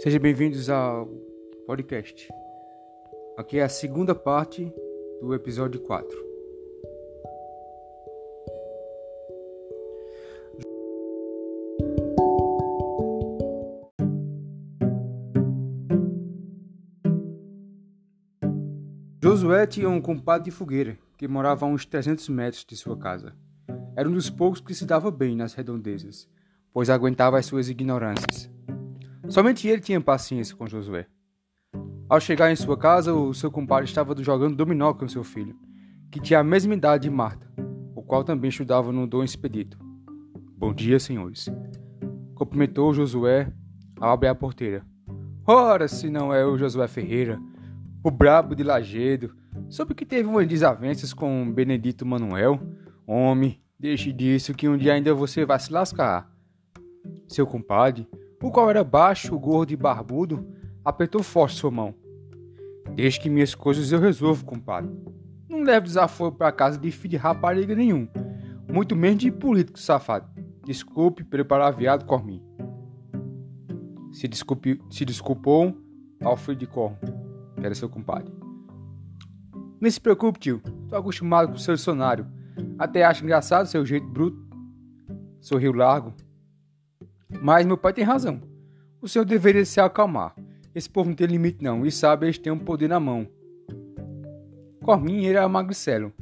Sejam bem-vindos ao podcast. Aqui é a segunda parte do episódio 4. Josué tinha um compadre de fogueira que morava a uns 300 metros de sua casa. Era um dos poucos que se dava bem nas redondezas, pois aguentava as suas ignorâncias. Somente ele tinha paciência com Josué. Ao chegar em sua casa, o seu compadre estava jogando dominó com seu filho, que tinha a mesma idade de Marta, o qual também estudava no Dom Expedito. Bom dia, senhores. Cumprimentou Josué ao abrir a porteira. Ora, se não é o Josué Ferreira, o brabo de Lagedo, soube que teve umas desavenças com Benedito Manuel. Homem, deixe disso que um dia ainda você vai se lascar. Seu compadre, o qual era baixo, gordo e barbudo, apertou forte sua mão. Deixe que minhas coisas eu resolvo, compadre. Não leve desaforo para casa de filho de rapariga nenhum, muito menos de político safado. Desculpe pelo palavreado Cormim. Se, desculpe, se desculpou filho de Cormo que era seu compadre. Não se preocupe, tio. Tô acostumado com o seu dicionário. Até acho engraçado seu jeito bruto. Sorriu largo. Mas meu pai tem razão. O senhor deveria se acalmar. Esse povo não tem limite não, e sabe eles têm um poder na mão. Corminho era magricelo,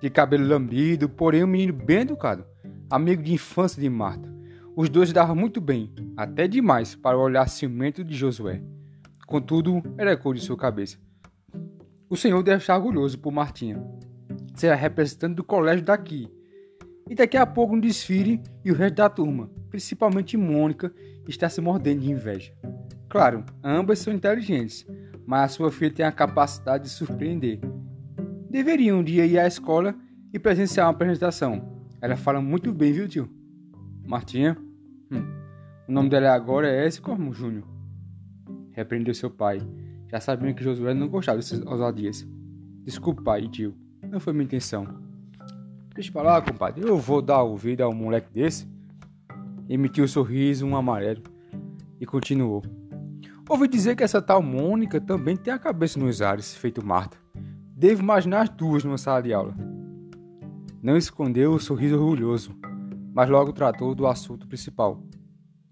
de cabelo lambido, porém um menino bem educado, amigo de infância de Marta. Os dois davam muito bem, até demais, para o olhar ciumento de Josué. Contudo, era cor de sua cabeça. O senhor deve estar orgulhoso por Martinha. Será representante do colégio daqui. E daqui a pouco um desfile e o resto da turma, principalmente Mônica, está se mordendo de inveja. Claro, ambas são inteligentes, mas a sua filha tem a capacidade de surpreender. Deveria um dia ir à escola e presenciar uma apresentação. Ela fala muito bem, viu, tio? Martinha? Hum. O nome dela agora é S. Cormo Júnior repreendeu seu pai, já sabendo que Josué não gostava dessas ousadias. Desculpa, pai tio, não foi minha intenção. Deixa pra lá, compadre, eu vou dar ouvido a um moleque desse. Emitiu um sorriso, um amarelo, e continuou. Ouvi dizer que essa tal Mônica também tem a cabeça nos ares, feito Marta. Devo imaginar as duas numa sala de aula. Não escondeu o sorriso orgulhoso, mas logo tratou do assunto principal.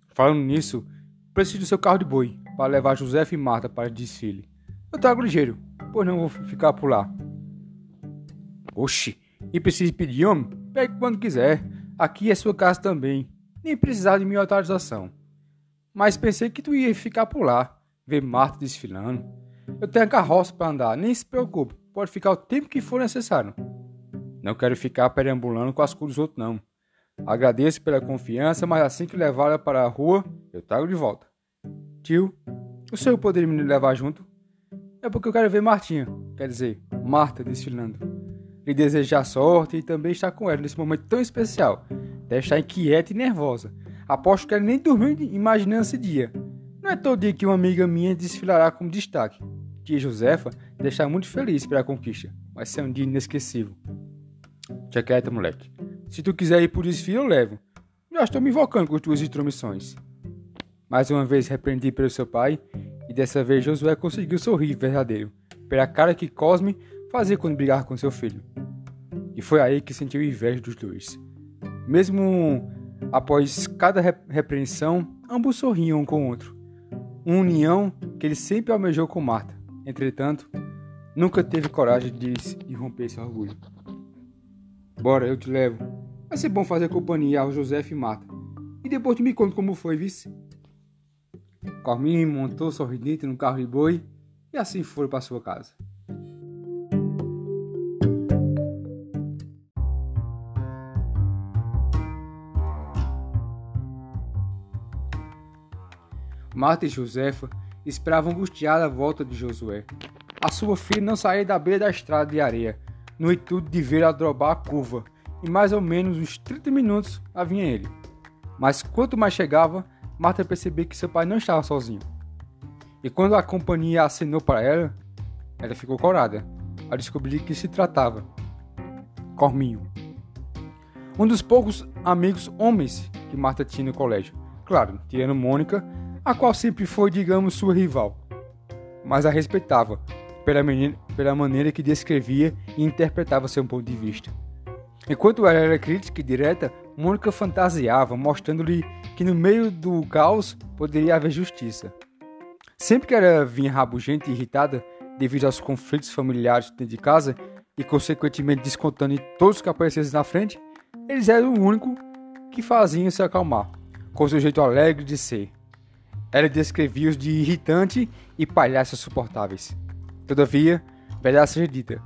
Falando nisso, preciso do seu carro de boi para levar José e Marta para o desfile. Eu trago ligeiro, pois não vou ficar por lá. Oxi, e precisa pedir homem? Pegue quando quiser. Aqui é sua casa também. Nem precisar de minha autorização. Mas pensei que tu ia ficar por lá, ver Marta desfilando. Eu tenho a carroça para andar, nem se preocupe. Pode ficar o tempo que for necessário. Não quero ficar perambulando com as cores dos outros, não. Agradeço pela confiança, mas assim que levá-la para a rua, eu trago de volta. Tio, o senhor poderia me levar junto? É porque eu quero ver Martinha, quer dizer, Marta desfilando. Lhe desejar sorte e também estar com ela nesse momento tão especial. Deve estar inquieta e nervosa. Aposto que ela nem dormiu imaginando esse dia. Não é todo dia que uma amiga minha desfilará como destaque. Tia Josefa deve estar muito feliz pela conquista. Vai ser um dia inesquecível. Tia quieta, moleque. Se tu quiser ir por desfile, eu levo. Já estou me invocando com as tuas intromissões. Mais uma vez repreendi pelo seu pai, e dessa vez Josué conseguiu sorrir verdadeiro, pela cara que Cosme fazia quando brigava com seu filho. E foi aí que sentiu inveja dos dois. Mesmo após cada repreensão, ambos sorriam um com o outro. Uma união que ele sempre almejou com Marta. Entretanto, nunca teve coragem de, romper esse orgulho. Bora, eu te levo. Vai ser bom fazer companhia ao José e Marta. E depois tu me conta como foi, vice. Corminho montou sorridente no carro de boi e assim foram para sua casa. Marta e Josefa esperavam angustiada a volta de Josué. A sua filha não saía da beira da estrada de areia, no intuito de ver a drobar a curva, e mais ou menos uns 30 minutos lá vinha ele. Mas quanto mais chegava, Marta percebeu que seu pai não estava sozinho. E quando a companhia acenou para ela, ela ficou corada ao descobrir que se tratava Corminho. Um dos poucos amigos homens que Marta tinha no colégio. Claro, tirando Mônica, a qual sempre foi, digamos, sua rival, mas a respeitava pela, menina, pela maneira que descrevia e interpretava seu ponto de vista. Enquanto ela era crítica e direta, Mônica fantasiava, mostrando-lhe que no meio do caos poderia haver justiça. Sempre que ela vinha rabugenta e irritada devido aos conflitos familiares dentro de casa e consequentemente descontando em todos os que aparecessem na frente, eles eram o único que faziam se acalmar, com seu jeito alegre de ser. Ela descrevia-os de irritante e palhaços suportáveis. Todavia, verdade seja dita,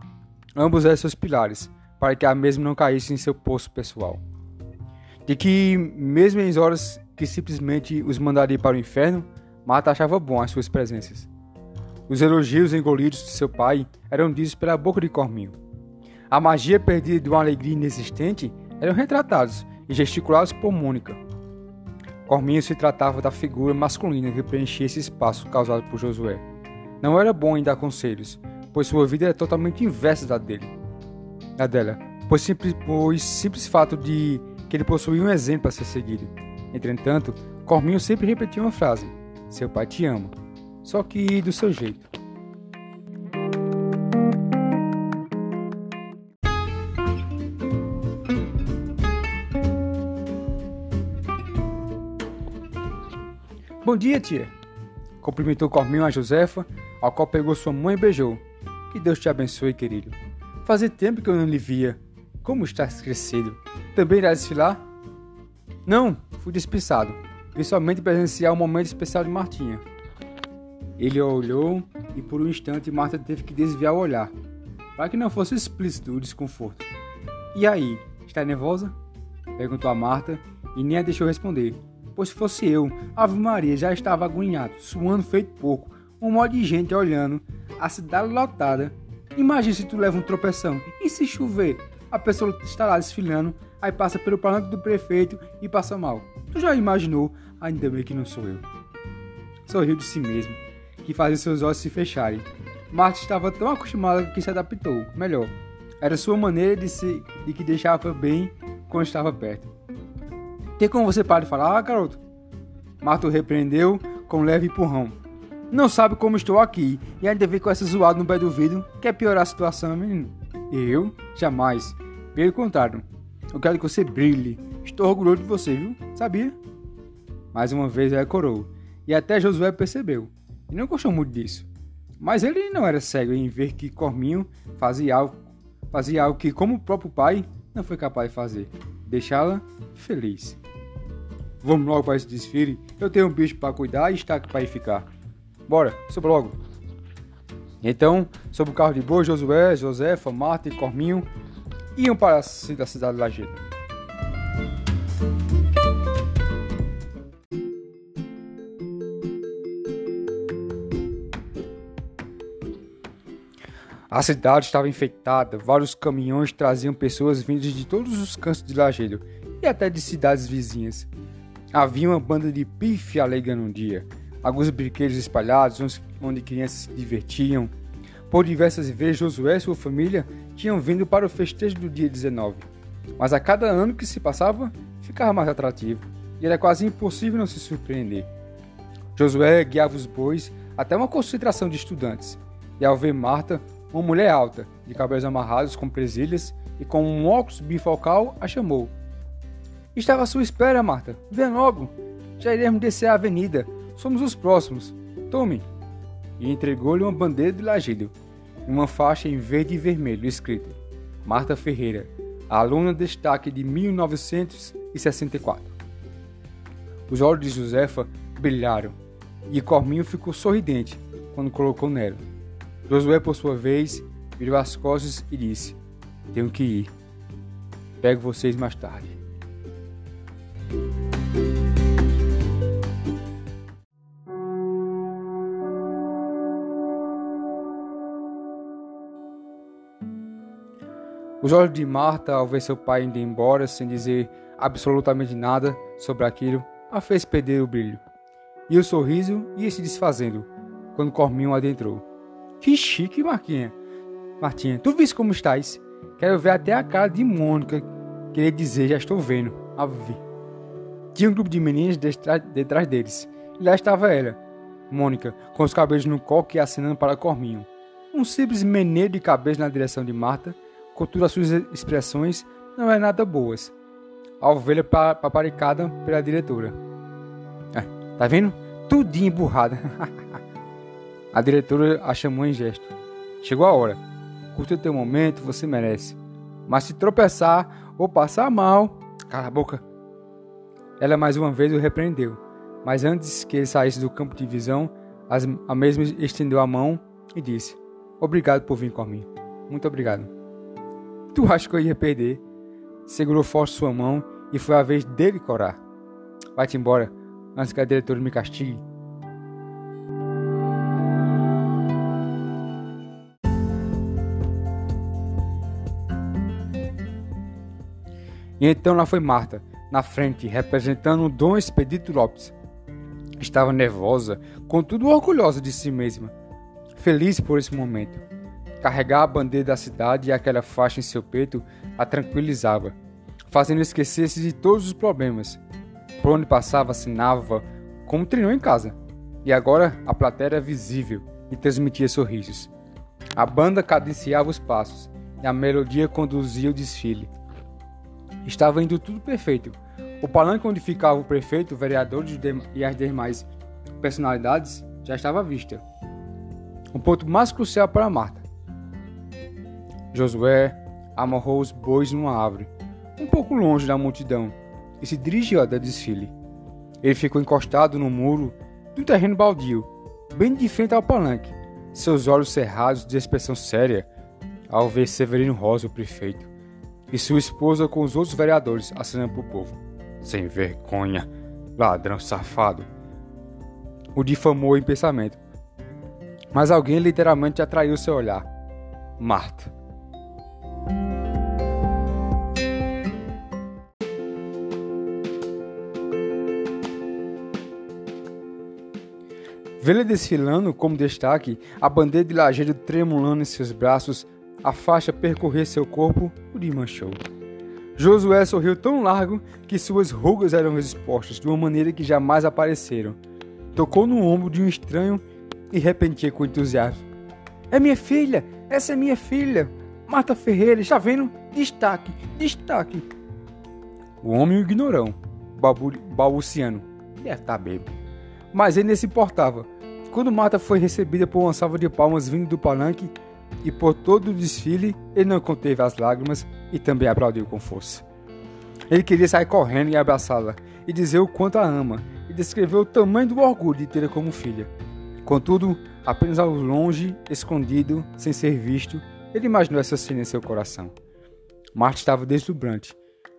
ambos eram seus pilares, para que a mesma não caísse em seu poço pessoal. De que, mesmo em horas que simplesmente os mandaria para o inferno, Marta achava bom as suas presenças. Os elogios engolidos de seu pai eram ditos pela boca de Corminho. A magia perdida de uma alegria inexistente eram retratados e gesticulados por Mônica. Corminho se tratava da figura masculina que preenchia esse espaço causado por Josué. Não era bom em dar conselhos, pois sua vida era totalmente inversa da dele. Da dela, pois simples, pois simples fato de que ele possuía um exemplo a ser seguido. Entretanto, Corminho sempre repetia uma frase: Seu pai te ama, só que do seu jeito. Bom dia, tia. Cumprimentou Corminho a Josefa, ao qual pegou sua mãe e beijou. Que Deus te abençoe, querido. Fazia tempo que eu não lhe via. Como estás crescido? Também irá desfilar? Não, fui dispensado. Vim somente presenciar um momento especial de Martinha. Ele olhou e por um instante Marta teve que desviar o olhar, para que não fosse explícito o desconforto. E aí, está nervosa? Perguntou a Marta e nem a deixou responder, pois se fosse eu, Ave Maria já estava agoniado, suando feito pouco, um monte de gente olhando, a cidade lotada. Imagina se tu leva um tropeção. E se chover? A pessoa está lá desfilando, aí passa pelo palanque do prefeito e passa mal. Tu já imaginou? Ainda bem que não sou eu. Sorriu de si mesmo, que fazia seus olhos se fecharem. Marta estava tão acostumada que se adaptou. Melhor, era sua maneira de se de que deixava bem quando estava perto. Tem como você parar de falar, garoto? Marta o repreendeu com um leve empurrão. Não sabe como estou aqui e ainda vem com essa zoada no pé do vidro. Quer piorar a situação, menino? Eu? Jamais. Pelo contrário. Eu quero que você brilhe. Estou orgulhoso de você, viu? Sabia? Mais uma vez ela corou. E até Josué percebeu. E não gostou muito disso. Mas ele não era cego em ver que Corminho fazia algo, fazia algo que, como o próprio pai, não foi capaz de fazer. Deixá-la feliz. Vamos logo para esse desfile. Eu tenho um bicho para cuidar e está aqui para ficar. Bora, sobe logo. Então, sob o carro de boa, Josué, Josefa, Marta e Corminho iam para a cidade de Lajedo. A cidade estava enfeitada, vários caminhões traziam pessoas vindas de todos os cantos de Lajedo e até de cidades vizinhas. Havia uma banda de pife alegrando um dia, alguns brinquedos espalhados onde crianças se divertiam. Por diversas vezes, Josué e sua família tinham vindo para o festejo do dia 19, mas a cada ano que se passava, ficava mais atrativo e era quase impossível não se surpreender. Josué guiava os bois até uma concentração de estudantes, e ao ver Marta, uma mulher alta, de cabelos amarrados com presilhas e com um óculos bifocal, a chamou. Estava à sua espera, Marta. Vem logo. Já iremos descer a avenida. Somos os próximos. Tome. E entregou-lhe uma bandeira de lajedo, uma faixa em verde e vermelho escrito Marta Ferreira, aluna destaque de 1964. Os olhos de Josefa brilharam e Corminho ficou sorridente quando colocou nela. Josué, por sua vez, virou as costas e disse: Tenho que ir. Pego vocês mais tarde. Os olhos de Marta, ao ver seu pai indo embora sem dizer absolutamente nada sobre aquilo, a fez perder o brilho. E o sorriso ia se desfazendo quando Corminho adentrou. Que chique, Marquinha! Martinha, tu viste como estás? Quero ver até a cara de Mônica. Queria dizer, já estou vendo. Ave. Tinha um grupo de meninas detrás deles, E lá estava ela, Mônica, com os cabelos no coque e acenando para Corminho. Um simples meneio de cabeça na direção de Marta, contudo as suas expressões não eram nada boas. A ovelha paparicada pela diretora. Ah, tá vendo? Tudinho emburrada. a diretora a chamou em gesto. Chegou a hora. Curta o teu momento, você merece. Mas se tropeçar ou passar mal, cala a boca. Ela mais uma vez o repreendeu, mas antes que ele saísse do campo de visão, a mesma estendeu a mão e disse: Obrigado por vir comigo. Muito obrigado. Tu acha que eu ia perder? Segurou forte sua mão e foi a vez dele corar. Vai-te embora, antes que a diretora me castigue. E então lá foi Marta, na frente, representando Dom Expedito Lopes. Estava nervosa, contudo orgulhosa de si mesma, feliz por esse momento. Carregar a bandeira da cidade e aquela faixa em seu peito a tranquilizava, fazendo esquecer-se de todos os problemas. Por onde passava, assinava, como treinou em casa. E agora a plateia era visível e transmitia sorrisos. A banda cadenciava os passos e a melodia conduzia o desfile. Estava indo tudo perfeito. O palanque onde ficava o prefeito, o vereador e as demais personalidades já estava à vista. O ponto mais crucial para Marta. Josué amarrou os bois numa árvore, um pouco longe da multidão, e se dirigiu ao desfile. Ele ficou encostado no muro de um terreno baldio, bem de frente ao palanque, seus olhos cerrados de expressão séria, ao ver Severino Rosa, o prefeito e sua esposa com os outros vereadores assinando para o povo. Sem vergonha, ladrão safado. O difamou em pensamento. Mas alguém literalmente atraiu seu olhar. Marta. Vê-la desfilando como destaque, a bandeira de lajeiro tremulando em seus braços, a faixa percorrer seu corpo, o desmanchou. Josué sorriu tão largo que suas rugas eram expostas de uma maneira que jamais apareceram. Tocou no ombro de um estranho e repentia com entusiasmo. É minha filha! Essa é minha filha! Marta Ferreira, está vendo? Destaque! Destaque! O homem o ignorou, balbuciando. Deve estar tá bêbado. Mas ele nem se importava. Quando Marta foi recebida por uma salva de palmas vindo do palanque, e por todo o desfile ele não conteve as lágrimas e também aplaudiu com força. Ele queria sair correndo e abraçá-la, e dizer o quanto a ama, e descrever o tamanho do orgulho de tê-la como filha. Contudo, apenas ao longe, escondido, sem ser visto, ele imaginou essa cena em seu coração. Marta estava deslumbrante,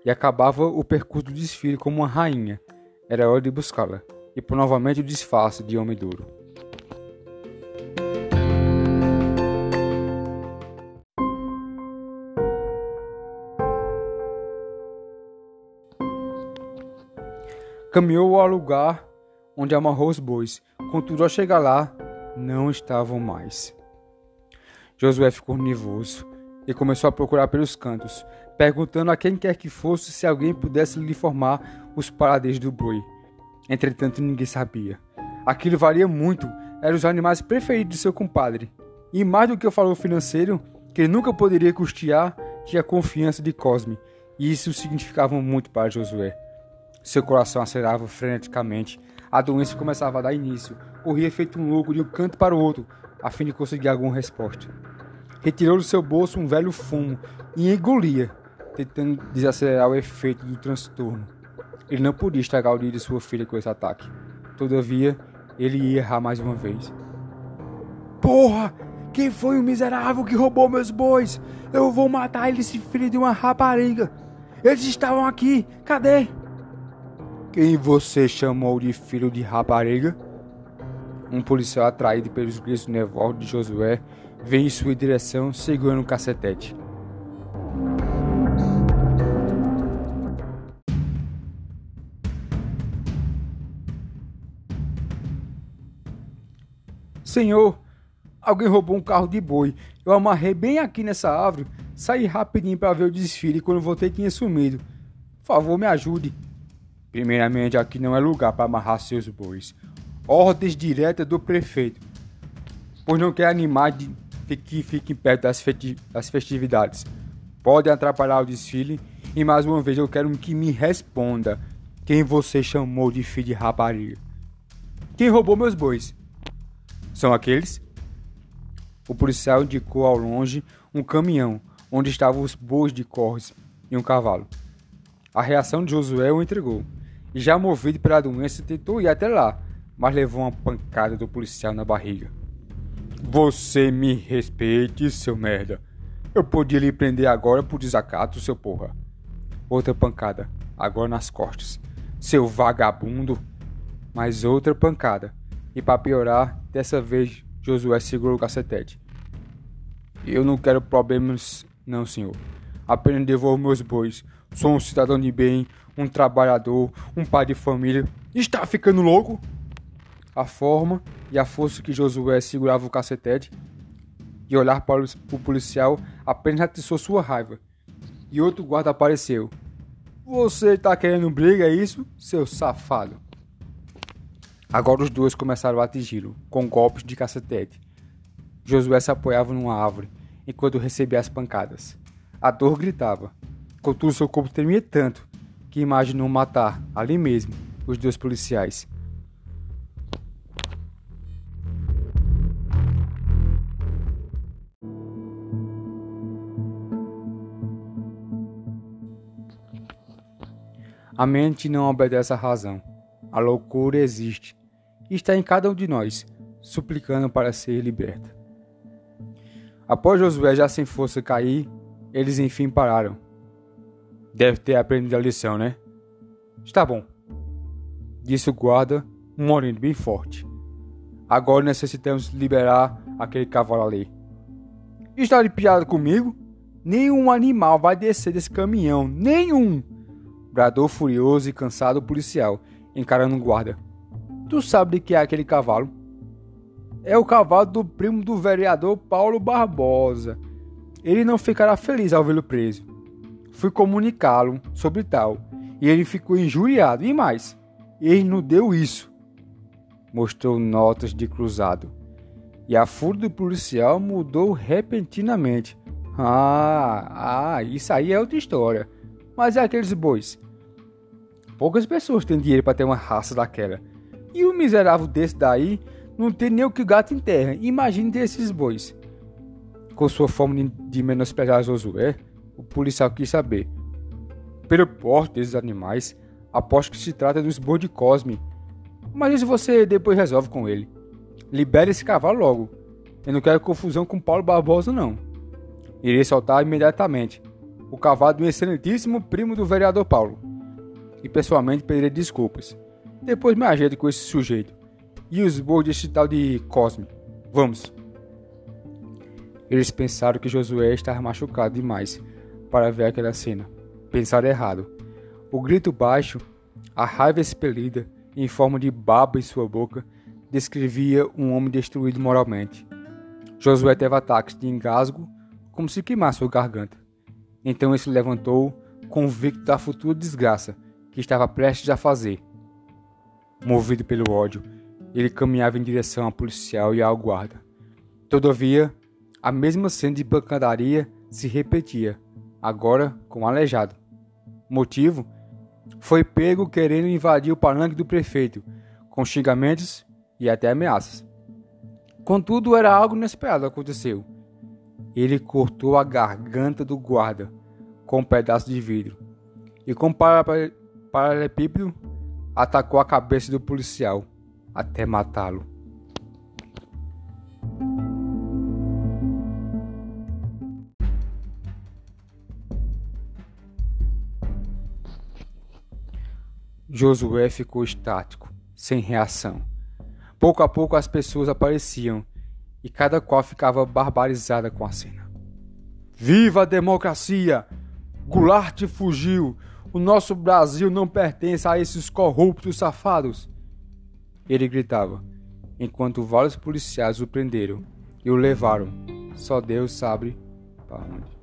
e acabava o percurso do desfile como uma rainha. Era hora de buscá-la, e por novamente o disfarce de homem duro. Caminhou ao lugar onde amarrou os bois. Contudo, ao chegar lá, não estavam mais. Josué ficou nervoso e começou a procurar pelos cantos, perguntando a quem quer que fosse se alguém pudesse lhe informar os paradeiros do boi. Entretanto, ninguém sabia. Aquilo valia muito, eram os animais preferidos de seu compadre. E mais do que o valor financeiro, que ele nunca poderia custear, tinha a confiança de Cosme, e isso significava muito para Josué. Seu coração acelerava freneticamente. A doença começava a dar início. Corria feito um louco de um canto para o outro, a fim de conseguir alguma resposta. Retirou do seu bolso um velho fumo e engolia, tentando desacelerar o efeito do transtorno. Ele não podia estragar o dia de sua filha com esse ataque. Todavia, ele ia errar mais uma vez. Porra! Quem foi o miserável que roubou meus bois? Eu vou matar ele, esse filho de uma rapariga! Eles estavam aqui! Cadê? Quem você chamou de filho de rapariga? Um policial atraído pelos gritos nervosos de Josué vem em sua direção segurando um cacetete. Senhor, alguém roubou um carro de boi. Eu amarrei bem aqui nessa árvore, saí rapidinho para ver o desfile e quando voltei tinha sumido. Por favor, me ajude. Primeiramente, aqui não é lugar para amarrar seus bois. ordens diretas do prefeito, pois não quer animar de que fiquem perto das, das festividades. Podem atrapalhar o desfile e mais uma vez eu quero que me responda quem você chamou de filho de rapariga. Quem roubou meus bois? São aqueles? O policial indicou ao longe um caminhão onde estavam os bois de corres e um cavalo. A reação de Josué o entregou. Já movido pela doença, tentou ir até lá, mas levou uma pancada do policial na barriga. Você me respeite, seu merda. Eu podia lhe prender agora por desacato, seu porra. Outra pancada, agora nas costas. Seu vagabundo. Mais outra pancada. E para piorar, dessa vez Josué segurou o cacetete. Eu não quero problemas, não, senhor. Apenas devolvo meus bois. Sou um cidadão de bem, um trabalhador, um pai de família. Está ficando louco? A forma e a força que Josué segurava o cacetete e olhar para o policial apenas atiçou sua raiva. E outro guarda apareceu. Você está querendo briga, é isso, seu safado? Agora os dois começaram a atingi-lo, com golpes de cacetete. Josué se apoiava numa árvore, enquanto recebia as pancadas. A dor gritava. Contudo, seu corpo tremia tanto que imaginou matar, ali mesmo, os dois policiais. A mente não obedece à razão. A loucura existe e está em cada um de nós, suplicando para ser liberta. Após Josué já sem força cair, eles enfim pararam. Deve ter aprendido a lição, né? Está bom, disse o guarda, um bem forte. Agora necessitamos liberar aquele cavalo ali. Está de piada comigo? Nenhum animal vai descer desse caminhão, nenhum! bradou furioso e cansado o policial, encarando o guarda. Tu sabe de que é aquele cavalo? É o cavalo do primo do vereador Paulo Barbosa. Ele não ficará feliz ao vê-lo preso. Fui comunicá-lo sobre tal, e ele ficou injuriado. E mais, ele não deu isso. Mostrou notas de cruzado. E a fúria do policial mudou repentinamente. Ah, ah, isso aí é outra história. Mas é aqueles bois. Poucas pessoas têm dinheiro para ter uma raça daquela. E o miserável desse daí não tem nem o que o gato enterra. Imagine desses bois. Com sua forma de menosprezar Josué, o policial quis saber. Pelo porte desses animais, aposto que se trata dos bois de Cosme. Mas isso você depois resolve com ele. Libere esse cavalo logo. Eu não quero confusão com Paulo Barbosa, não. Irei soltar imediatamente o cavalo do excelentíssimo primo do vereador Paulo. E pessoalmente pedirei desculpas. Depois me ajeito com esse sujeito. E os bois desse tal de Cosme. Vamos. Eles pensaram que Josué estava machucado demais para ver aquela cena. Pensaram errado. O grito baixo, a raiva expelida, em forma de baba em sua boca, descrevia um homem destruído moralmente. Josué teve ataques de engasgo, como se queimasse sua garganta. Então ele se levantou, convicto da futura desgraça que estava prestes a fazer. Movido pelo ódio, ele caminhava em direção ao policial e ao guarda. Todavia, a mesma cena de pancadaria se repetia, agora com o aleijado. Motivo? Foi pego querendo invadir o palanque do prefeito, com xingamentos e até ameaças. Contudo, era algo inesperado aconteceu. Ele cortou a garganta do guarda com um pedaço de vidro e com paralelepípedo atacou a cabeça do policial até matá-lo. Josué ficou estático, sem reação. Pouco a pouco as pessoas apareciam e cada qual ficava barbarizada com a cena. Viva a democracia! Goulart fugiu! O nosso Brasil não pertence a esses corruptos safados. Ele gritava, enquanto vários policiais o prenderam e o levaram. Só Deus sabe para onde.